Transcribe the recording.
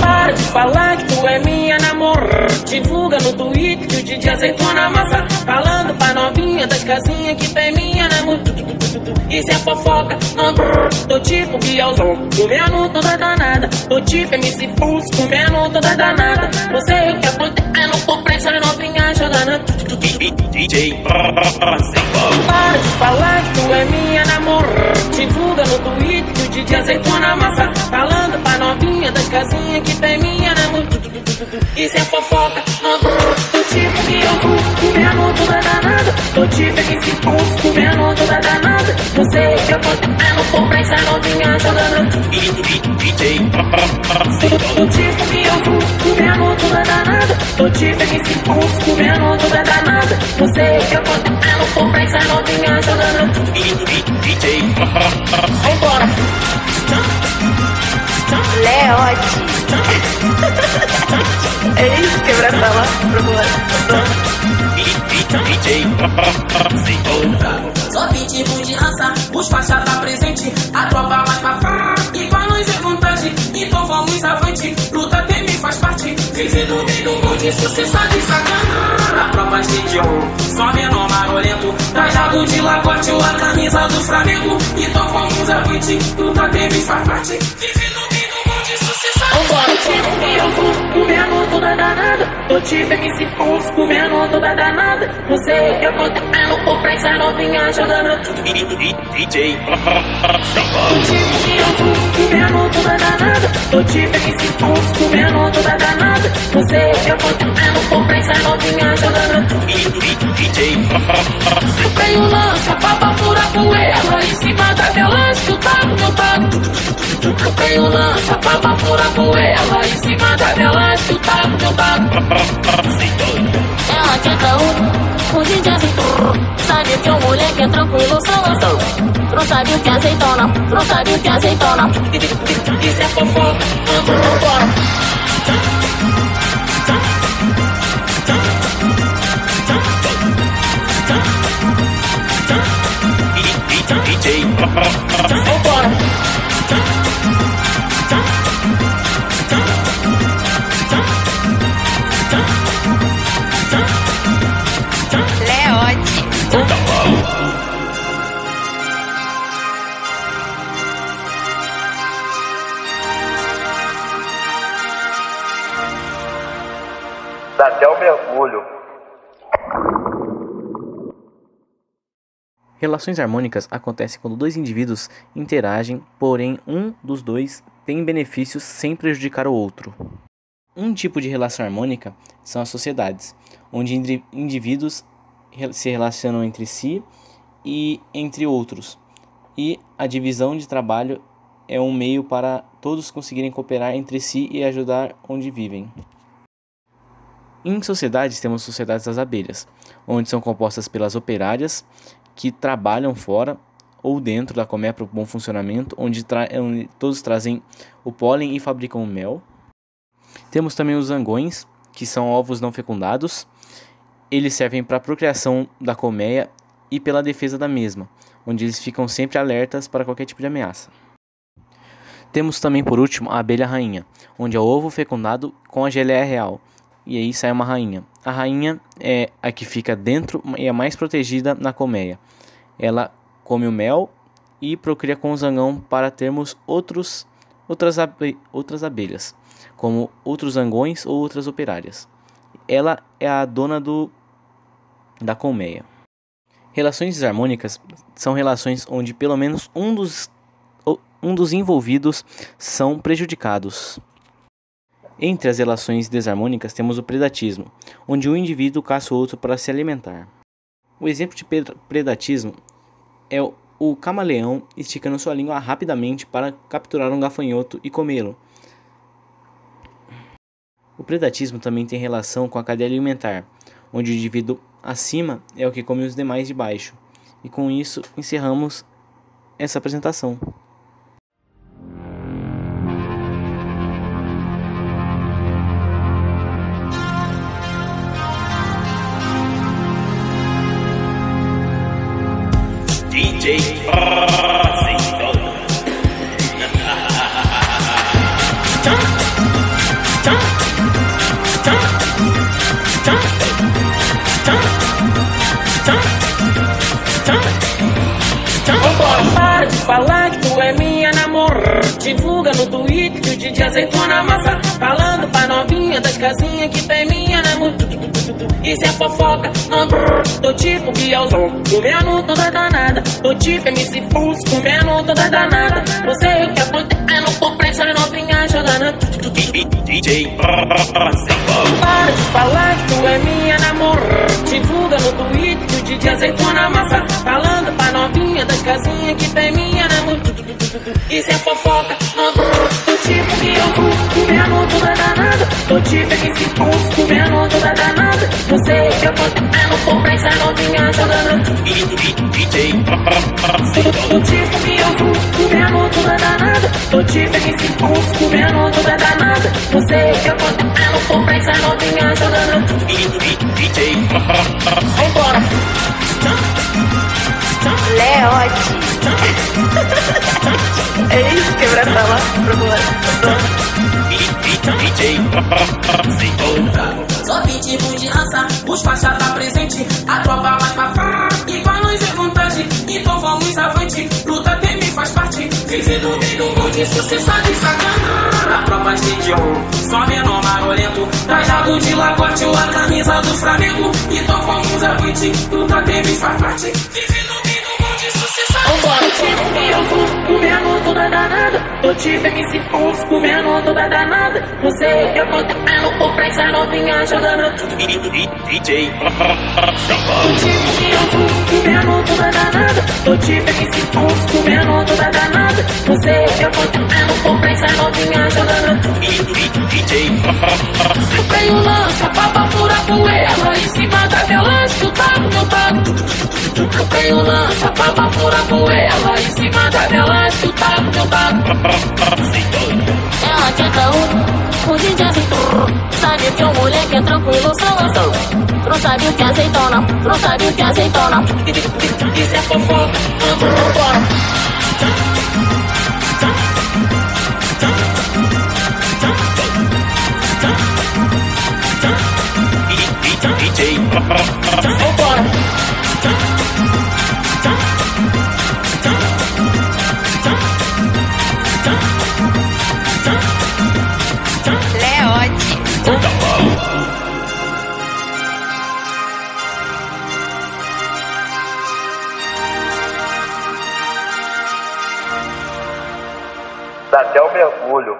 Para de falar que tu é minha namorada. Divulga no Twitter que o DJ aceitou na massa. Falando pra novinha das casinhas que tem minha namorada. Isso é fofoca, não brrr. Tô tipo Bielzão, comendo toda danada. Tô tipo MC Pulse, comendo toda danada. Não sei o que acontece, eu não tô DJ Para de falar que tu é minha namorada. Divulga no Twitter que o DJ aceitou na massa. Falando pra novinha das casinhas que tem minha namorada. Isso é fofoca, não brrr. Tô tipo Bielzão, comendo toda danada. Tô tipo MC Pulse, comendo toda danada. Não sei o que acontecendo, tô pressa novinha jogando. DJ Tô tipo Bielzão, comendo toda danada. Tô tipo MC Pulse, comendo toda danada. Não sei o que acontecendo, tô pressa novinha jogando. DJ Vambora. Leote. é isso, quebrar sala. DJ Só pitbull de raça, os faixa tá presente, a tropa vai pra frente. E pra nós é vantagem, então vamos avante. Luta tem me faz parte, vive no meio do mundo de sucesso de sacana. A tropa de on, só menor marolento, trajado de lagote ou a camisa do Flamengo. Então vamos avante, luta tem me faz parte, vive no Vambora, tipo que eu vou comendo toda danada. Tô tipo MC Pulse, comendo toda danada. Não sei o que acontecendo, tô pressa novinha jogando. DJ Tipo que eu vou comendo toda danada. Tô tipo MC Pulse, comendo toda danada. Não sei o que acontecendo, tô pressa novinha jogando. DJ Comprei o lança, pra furar poeira Em cima da minha lança, tu tá no meu taco Comprei o lança, pra furar poeira Em cima da minha lança, tá no meu taco Ela quer caô, o DJ aceitou Sabe que o moleque é tranquilo, só lançou Não sabe o que aceitou não, não sabe o que aceitou não Isso é fofoca, vambora Dá até o mergulho. Relações harmônicas acontecem quando dois indivíduos interagem, porém um dos dois tem benefícios sem prejudicar o outro. Um tipo de relação harmônica são as sociedades, onde indi- indivíduos se relacionam entre si e entre outros, e a divisão de trabalho é um meio para todos conseguirem cooperar entre si e ajudar onde vivem. Em sociedades, temos sociedades das abelhas, onde são compostas pelas operárias que trabalham fora ou dentro da colmeia para o bom funcionamento, onde, tra- onde todos trazem o pólen e fabricam o mel. Temos também os zangões, que são ovos não fecundados. Eles servem para a procriação da colmeia e pela defesa da mesma, onde eles ficam sempre alertas para qualquer tipo de ameaça. Temos também, por último, a abelha rainha, onde é o ovo fecundado com a geleia real, e aí sai uma rainha. A rainha é a que fica dentro e é mais protegida na colmeia. Ela come o mel e procria com o zangão para termos outros, outras, abe- outras abelhas, como outros zangões ou outras operárias. Ela é a dona do, da colmeia. Relações desarmônicas são relações onde pelo menos um dos, um dos envolvidos são prejudicados. Entre as relações desarmônicas temos o predatismo, onde um indivíduo caça o outro para se alimentar. O exemplo de pred- predatismo é o camaleão esticando sua língua rapidamente para capturar um gafanhoto e comê-lo. O predatismo também tem relação com a cadeia alimentar, onde o indivíduo acima é o que come os demais de baixo. E com isso encerramos essa apresentação. DJ jump, jump, jump, jump, jump. DJ azeitona massa, falando pra novinha das casinhas que tem minha namor. Isso é fofoca, não brrr, tô tipo Bielzão, comendo toda danada. Tô tipo MC Pulse, comendo toda danada. Não sei o que acontece, tô pressa novinha jogando. DJ Para de falar que tu é minha namor. Divulga no Twitter que o DJ azeitona massa, falando pra novinha das casinhas que tem. Isso é fofoca, não brrr, tô tipo Bielzão, comendo toda danada. Tô tipo MC Pulse, comendo toda danada. Não sei o que acontece, tô pressa novinha jogando. DJ Tô tipo Bielzão, comendo toda danada. Tô tipo MC Pulse, comendo toda danada. Não sei o que acontece, tô pressa novinha jogando. DJ Vambora. Leote. É isso, quebra-tala. DJ Só pitbull de raça, os faixa tá presente. A tropa mais pra e a luz e vontade. Então vamos avante, luta tem me faz parte. Vive do bem do mundo, isso cê sabe sacana. A tropa de só menor marolento. Trajado de lagote ou a camisa do Flamengo. Então vamos avante, luta tem me faz parte. Vive do bem do mundo, Vambora, tipo que eu vou comendo toda danada. Tô tipo MC Pulse, comendo toda danada. Não sei o que acontece, tô pressa novinha jogando. DJ Tipo que eu vou comendo toda danada. Tô tipo MC Pulse, comendo toda danada. Não sei o que acontece, tô pressa novinha jogando. DJ Eu tenho lança pra Eu tenho lança pra pra furar poeira Em cima da lança, tu tá no meu taco Ela quer caô, o DJ aceitou Sabe que o moleque é tranquilo, são ação Não sabe o que é azeitona, não sabe o que é azeitona Isso é fofoca, vambora DJ Vambora Leote. Dá até o mergulho.